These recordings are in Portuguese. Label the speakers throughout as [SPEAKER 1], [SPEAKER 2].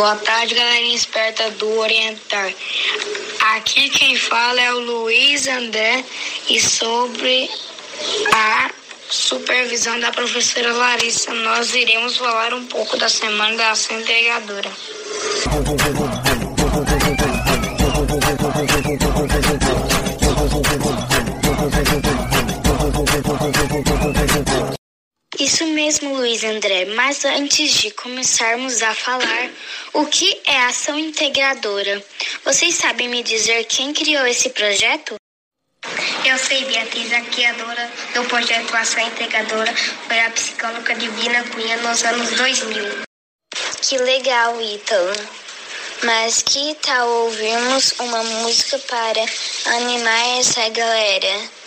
[SPEAKER 1] Boa tarde, galerinha esperta do Orientar. Aqui quem fala é o Luiz André e sobre a supervisão da professora Larissa, nós iremos falar um pouco da Semana da Ação Integradora.
[SPEAKER 2] Isso mesmo, Luiz André. Mas antes de começarmos a falar, o que é ação integradora? Vocês sabem me dizer quem criou esse projeto?
[SPEAKER 3] Eu sei, Beatriz, a criadora do projeto Ação Integradora foi a psicóloga Divina Cunha nos anos 2000.
[SPEAKER 2] Que legal, Ítalo. Mas que tal ouvirmos uma música para animar essa galera?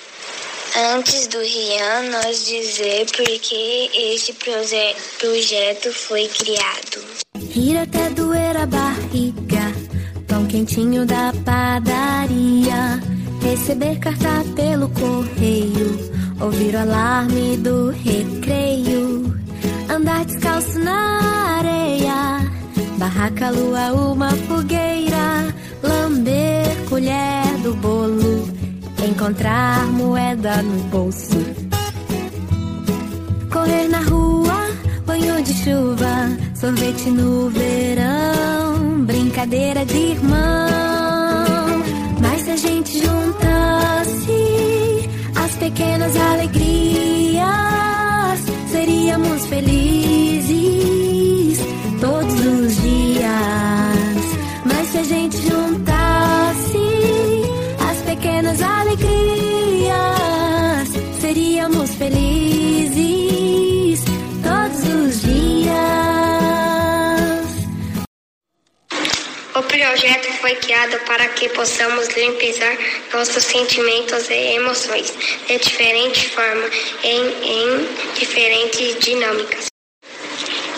[SPEAKER 2] Antes do Rian nós dizer por que esse proje projeto foi criado.
[SPEAKER 4] Rir até doer a barriga, pão quentinho da padaria, receber carta pelo correio, ouvir o alarme do recreio, andar descalço na areia, barraca, lua, uma fogueira, lamber colher do bolo encontrar moeda no bolso. Correr na rua, banho de chuva, sorvete no verão, brincadeira de irmão.
[SPEAKER 3] Projeto foi criado para que possamos limpar nossos sentimentos e emoções de diferente forma, em, em diferentes dinâmicas.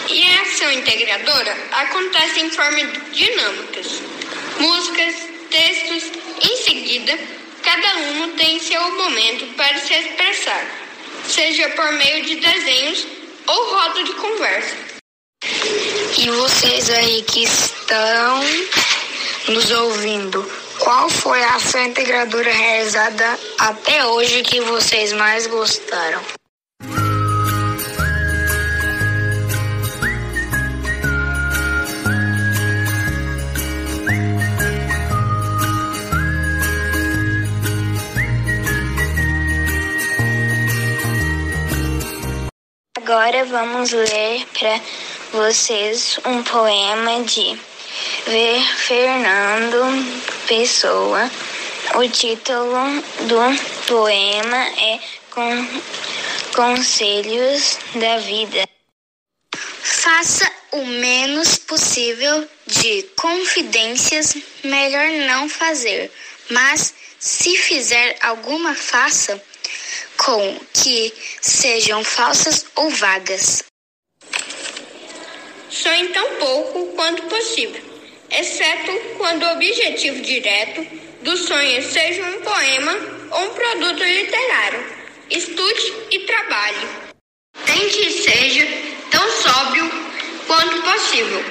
[SPEAKER 5] E a ação integradora acontece em forma de dinâmicas, músicas, textos. Em seguida, cada um tem seu momento para se expressar, seja por meio de desenhos ou roda de conversa.
[SPEAKER 1] E vocês aí que estão nos ouvindo, qual foi a ação integradora realizada até hoje que vocês mais gostaram?
[SPEAKER 2] Agora vamos ler para vocês um poema de Ver Fernando Pessoa. O título do poema é Con Conselhos da Vida. Faça o menos possível de confidências, melhor não fazer. Mas se fizer alguma, faça com que sejam falsas ou vagas.
[SPEAKER 5] Sonhe tão pouco quanto possível, exceto quando o objetivo direto do sonho seja um poema ou um produto literário. Estude e trabalhe. Tente que seja tão sóbrio quanto possível,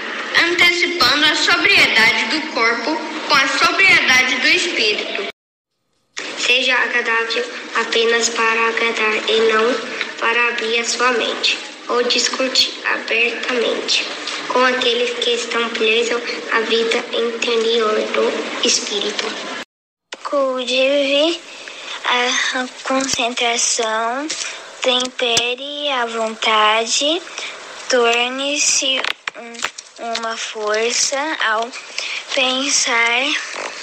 [SPEAKER 5] antecipando a sobriedade do corpo com a sobriedade do espírito.
[SPEAKER 3] Seja agradável apenas para agradar e não para abrir a sua mente ou discutir abertamente com aqueles que estão presos à vida interior do espírito.
[SPEAKER 2] Cultive a concentração, tempere a vontade, torne-se um, uma força ao pensar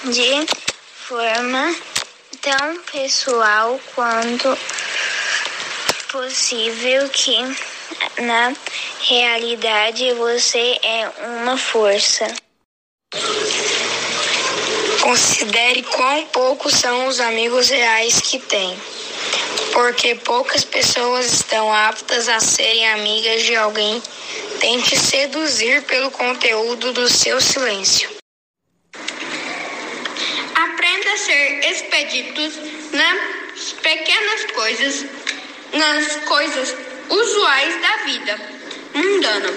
[SPEAKER 2] de forma tão pessoal quanto possível que na realidade você é uma força.
[SPEAKER 1] Considere quão poucos são os amigos reais que tem, porque poucas pessoas estão aptas a serem amigas de alguém. Tente seduzir pelo conteúdo do seu silêncio.
[SPEAKER 5] Aprenda a ser expeditos nas pequenas coisas, nas coisas usuais da vida mundana,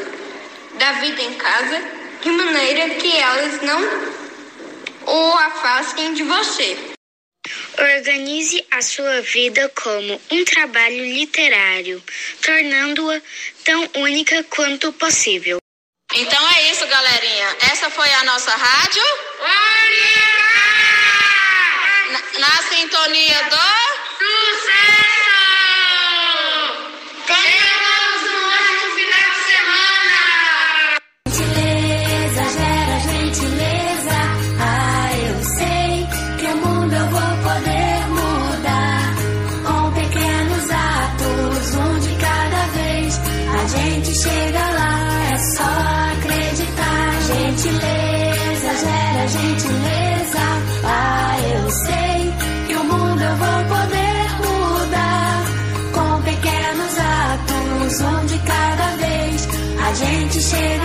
[SPEAKER 5] da vida em casa, de maneira que elas não o afastem de você.
[SPEAKER 6] Organize a sua vida como um trabalho literário, tornando-a tão única quanto possível.
[SPEAKER 7] Então é isso, galerinha. Essa foi a nossa rádio. Na, na sintonia do.
[SPEAKER 4] Gentileza. Ah, eu sei que o mundo eu vou poder mudar. Com pequenos atos, um de cada vez. A gente chega